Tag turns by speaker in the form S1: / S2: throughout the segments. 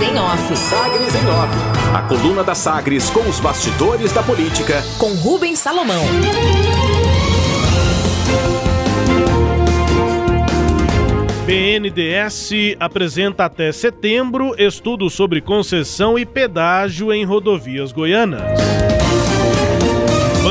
S1: Sagres em Off.
S2: Sagres em Off. A coluna da Sagres com os bastidores da política.
S1: Com Rubens Salomão.
S3: BNDES apresenta até setembro estudo sobre concessão e pedágio em rodovias goianas.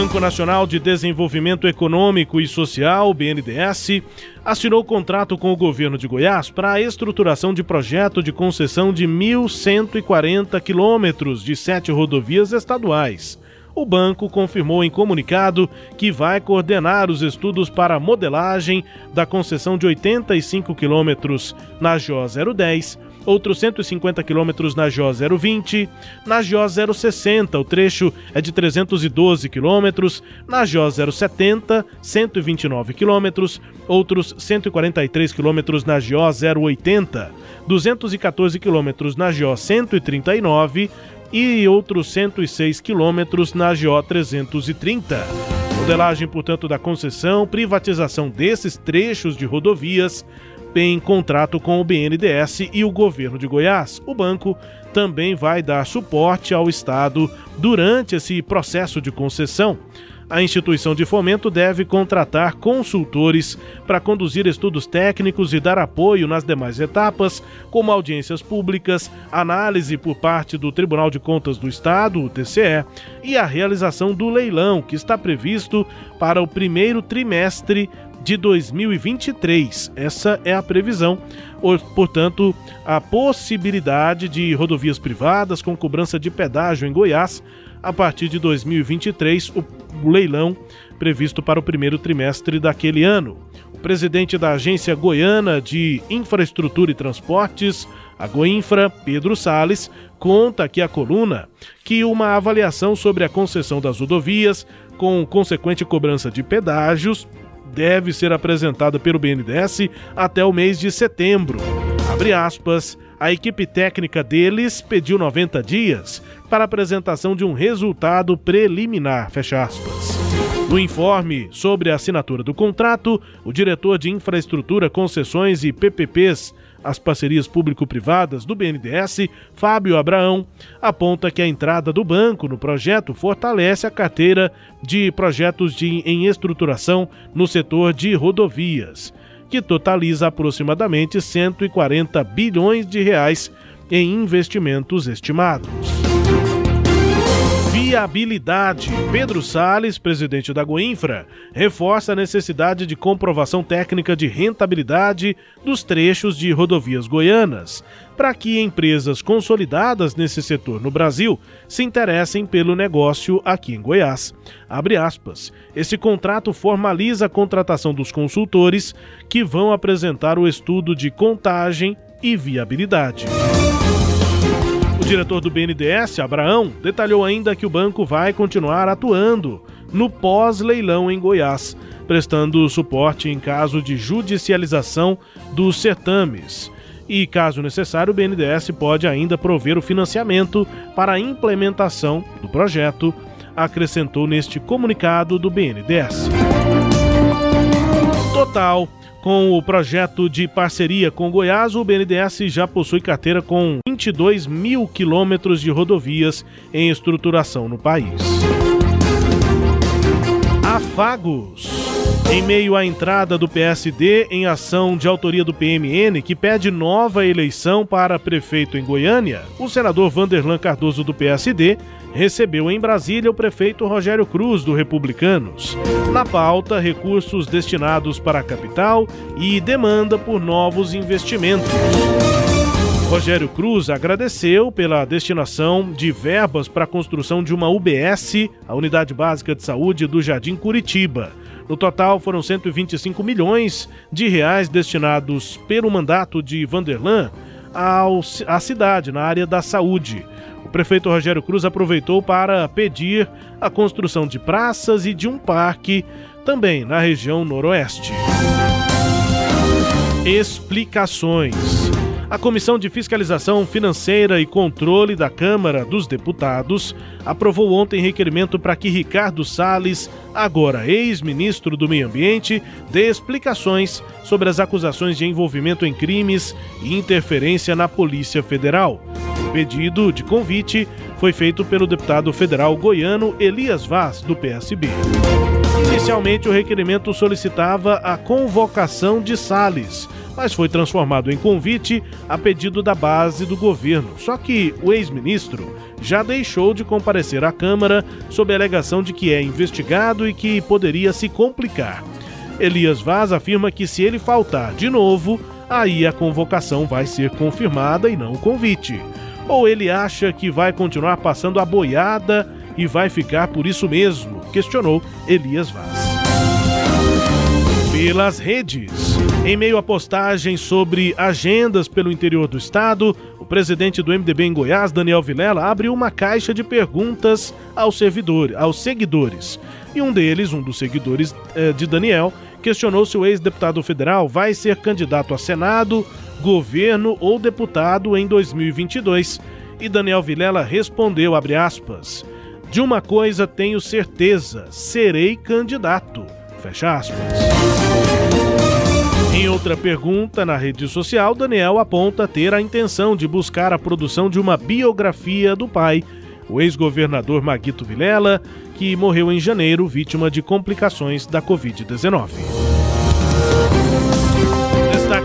S3: Banco Nacional de Desenvolvimento Econômico e Social, BNDES, assinou contrato com o governo de Goiás para a estruturação de projeto de concessão de 1.140 quilômetros de sete rodovias estaduais. O banco confirmou em comunicado que vai coordenar os estudos para modelagem da concessão de 85 quilômetros na JO 010 outros 150 quilômetros na JO 020, na JO 060 o trecho é de 312 quilômetros, na JO 070 129 quilômetros, outros 143 quilômetros na JO 080, 214 quilômetros na JO 139 e outros 106 quilômetros na GO 330. Modelagem, portanto, da concessão, privatização desses trechos de rodovias, em contrato com o BNDES e o governo de Goiás. O banco também vai dar suporte ao Estado durante esse processo de concessão. A instituição de fomento deve contratar consultores para conduzir estudos técnicos e dar apoio nas demais etapas, como audiências públicas, análise por parte do Tribunal de Contas do Estado, o TCE, e a realização do leilão, que está previsto para o primeiro trimestre de 2023. Essa é a previsão. Portanto, a possibilidade de rodovias privadas com cobrança de pedágio em Goiás a partir de 2023, o leilão previsto para o primeiro trimestre daquele ano. O presidente da Agência Goiana de Infraestrutura e Transportes, a Goinfra, Pedro Sales, conta aqui a coluna que uma avaliação sobre a concessão das rodovias, com consequente cobrança de pedágios, deve ser apresentada pelo BNDES até o mês de setembro. Abre aspas. A equipe técnica deles pediu 90 dias para apresentação de um resultado preliminar, fecha aspas. No informe sobre a assinatura do contrato, o diretor de Infraestrutura, Concessões e PPPs as parcerias público-privadas do BNDES, Fábio Abraão, aponta que a entrada do banco no projeto fortalece a carteira de projetos de, em estruturação no setor de rodovias, que totaliza aproximadamente 140 bilhões de reais em investimentos estimados. Viabilidade. Pedro Sales, presidente da Goinfra, reforça a necessidade de comprovação técnica de rentabilidade dos trechos de rodovias goianas, para que empresas consolidadas nesse setor no Brasil se interessem pelo negócio aqui em Goiás. Abre aspas. Esse contrato formaliza a contratação dos consultores que vão apresentar o estudo de contagem e viabilidade diretor do BNDES, Abraão, detalhou ainda que o banco vai continuar atuando no pós-leilão em Goiás, prestando suporte em caso de judicialização dos certames. E, caso necessário, o BNDES pode ainda prover o financiamento para a implementação do projeto, acrescentou neste comunicado do BNDES. Total com o projeto de parceria com Goiás, o BNDES já possui carteira com 22 mil quilômetros de rodovias em estruturação no país. Afagos. Em meio à entrada do PSD em ação de autoria do PMN, que pede nova eleição para prefeito em Goiânia, o senador Vanderlan Cardoso do PSD recebeu em Brasília o prefeito Rogério Cruz, do Republicanos. Na pauta, recursos destinados para a capital e demanda por novos investimentos. Rogério Cruz agradeceu pela destinação de verbas para a construção de uma UBS, a Unidade Básica de Saúde do Jardim Curitiba. No total, foram 125 milhões de reais destinados pelo mandato de Vanderlan à cidade, na área da saúde. O prefeito Rogério Cruz aproveitou para pedir a construção de praças e de um parque também na região noroeste. Explicações. A Comissão de Fiscalização Financeira e Controle da Câmara dos Deputados aprovou ontem requerimento para que Ricardo Salles, agora ex-ministro do Meio Ambiente, dê explicações sobre as acusações de envolvimento em crimes e interferência na Polícia Federal. Pedido de convite foi feito pelo deputado federal goiano Elias Vaz, do PSB. Inicialmente, o requerimento solicitava a convocação de Salles, mas foi transformado em convite a pedido da base do governo. Só que o ex-ministro já deixou de comparecer à Câmara sob a alegação de que é investigado e que poderia se complicar. Elias Vaz afirma que se ele faltar de novo, aí a convocação vai ser confirmada e não o convite. Ou ele acha que vai continuar passando a boiada e vai ficar por isso mesmo? Questionou Elias Vaz. Pelas redes. Em meio a postagens sobre agendas pelo interior do estado, o presidente do MDB em Goiás, Daniel Vilela, abriu uma caixa de perguntas aos, servidores, aos seguidores. E um deles, um dos seguidores eh, de Daniel, questionou se o ex-deputado federal vai ser candidato a Senado, governo ou deputado em 2022. E Daniel Vilela respondeu, aspas, de uma coisa tenho certeza, serei candidato. Fecha aspas. Em outra pergunta na rede social, Daniel aponta ter a intenção de buscar a produção de uma biografia do pai, o ex-governador Maguito Vilela, que morreu em janeiro vítima de complicações da Covid-19.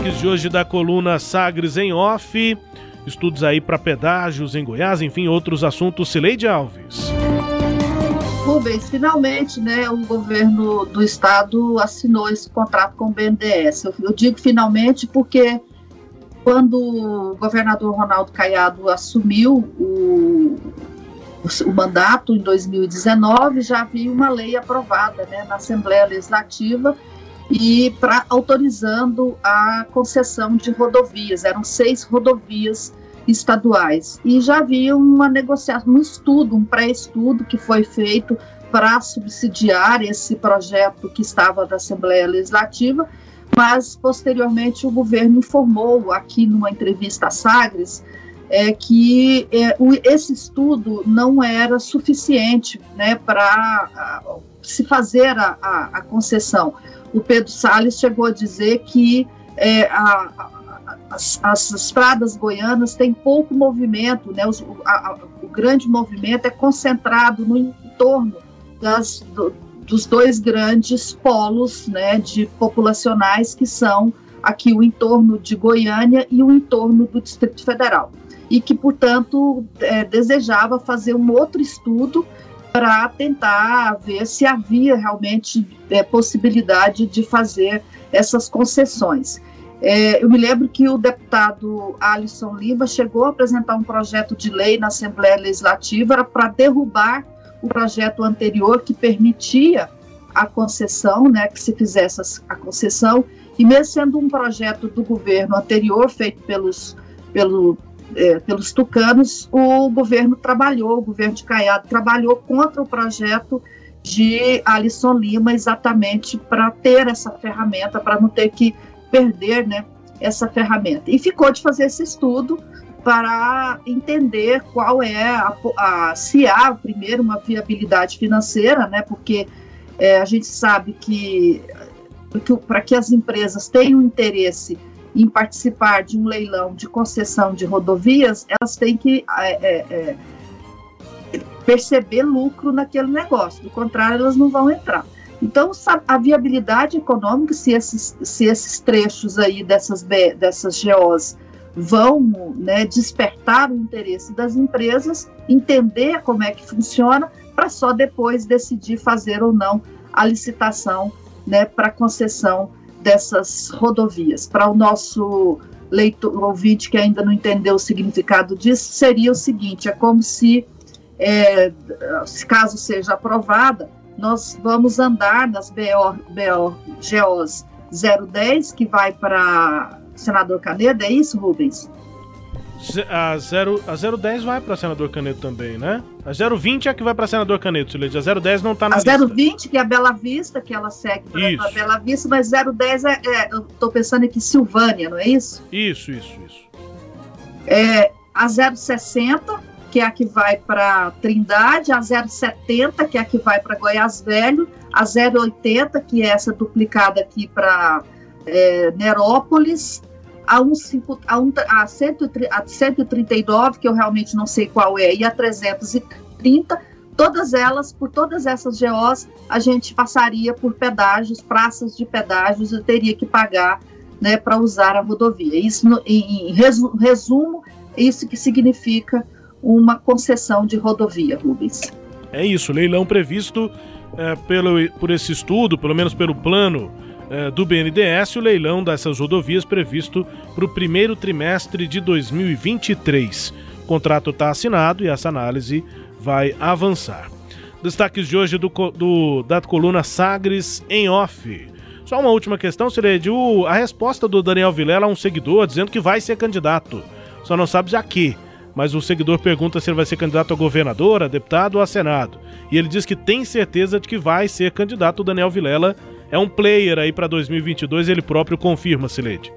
S3: Destaques de hoje da coluna Sagres em Off, estudos aí para pedágios em Goiás, enfim, outros assuntos. Cileide Alves.
S1: Rubens, finalmente, né, o governo do estado assinou esse contrato com o BNDES. Eu, eu digo finalmente porque quando o governador Ronaldo Caiado assumiu o, o, o, mandato em 2019, já havia uma lei aprovada né, na Assembleia Legislativa e para autorizando a concessão de rodovias. Eram seis rodovias estaduais. E já havia uma negociação, um estudo, um pré-estudo que foi feito para subsidiar esse projeto que estava da Assembleia Legislativa, mas posteriormente o governo informou aqui numa entrevista à Sagres é, que é, o, esse estudo não era suficiente né, para se fazer a, a, a, concessão. O Pedro Salles chegou a dizer que é, a, as, as estradas goianas têm pouco movimento, né? Os, a, a, o grande movimento é concentrado no entorno das, do, dos dois grandes polos né, de populacionais que são aqui o entorno de Goiânia e o entorno do Distrito Federal. E que, portanto, é, desejava fazer um outro estudo para tentar ver se havia realmente é, possibilidade de fazer essas concessões. É, eu me lembro que o deputado Alisson Lima chegou a apresentar um projeto de lei na Assembleia Legislativa para derrubar o projeto anterior que permitia a concessão, né, que se fizesse a concessão, e mesmo sendo um projeto do governo anterior, feito pelos, pelo, é, pelos tucanos, o governo trabalhou, o governo de Caiado trabalhou contra o projeto de Alisson Lima, exatamente para ter essa ferramenta, para não ter que perder né, essa ferramenta. E ficou de fazer esse estudo para entender qual é a, a se há primeiro uma viabilidade financeira, né, porque é, a gente sabe que, que para que as empresas tenham interesse em participar de um leilão de concessão de rodovias, elas têm que é, é, é perceber lucro naquele negócio, do contrário, elas não vão entrar. Então, a viabilidade econômica, se esses, se esses trechos aí dessas, dessas GOs vão né, despertar o interesse das empresas, entender como é que funciona, para só depois decidir fazer ou não a licitação né, para concessão dessas rodovias. Para o nosso leitor, ouvinte que ainda não entendeu o significado disso, seria o seguinte: é como se, é, caso seja aprovada, nós vamos andar nas BO, BO, GOs 010, que vai para Senador Canedo, é isso, Rubens?
S3: A, 0, a 010 vai para Senador Canedo também, né? A 020 é a que vai para Senador Canedo, Sileide. A 010 não está na
S1: A lista. 020, que é a Bela Vista, que ela segue para a Bela Vista, mas 010 é, é eu estou pensando aqui Silvânia, não é isso?
S3: Isso, isso, isso.
S1: É, a 060, que é a que vai para Trindade, a 070, que é a que vai para Goiás Velho, a 080, que é essa duplicada aqui para é, Nerópolis, a, 1, a, 1, a, 139, que eu realmente não sei qual é, e a 330, todas elas, por todas essas GOs, a gente passaria por pedágios, praças de pedágios, e teria que pagar né, para usar a rodovia. Isso, no, em, em resumo, isso que significa uma concessão de rodovia, Rubens.
S3: É isso, leilão previsto é, pelo, por esse estudo, pelo menos pelo plano é, do BNDES, o leilão dessas rodovias previsto para o primeiro trimestre de 2023. O contrato está assinado e essa análise vai avançar. Destaques de hoje do, do, da coluna Sagres em off. Só uma última questão, Sileide. A resposta do Daniel Vilela a um seguidor dizendo que vai ser candidato. Só não sabe já que. Mas o seguidor pergunta se ele vai ser candidato a governador, a deputado ou a senado. E ele diz que tem certeza de que vai ser candidato. O Daniel Vilela é um player aí para 2022, ele próprio confirma, Sileide.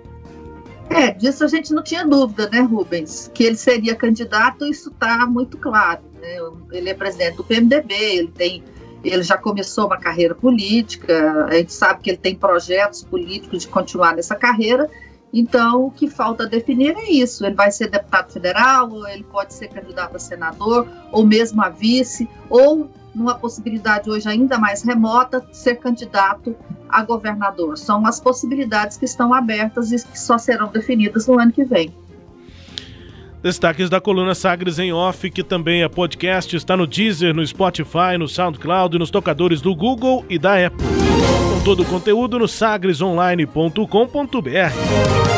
S1: É, disso a gente não tinha dúvida, né, Rubens? Que ele seria candidato, isso está muito claro. Né? Ele é presidente do PMDB, ele tem ele já começou uma carreira política, a gente sabe que ele tem projetos políticos de continuar nessa carreira, então o que falta definir é isso: ele vai ser deputado federal, ou ele pode ser candidato a senador, ou mesmo a vice, ou numa possibilidade hoje ainda mais remota, ser candidato a governador. São as possibilidades que estão abertas e que só serão definidas no ano que vem.
S3: Destaques da coluna Sagres em Off, que também é podcast, está no Deezer, no Spotify, no SoundCloud e nos tocadores do Google e da Apple. Com todo o conteúdo no sagresonline.com.br.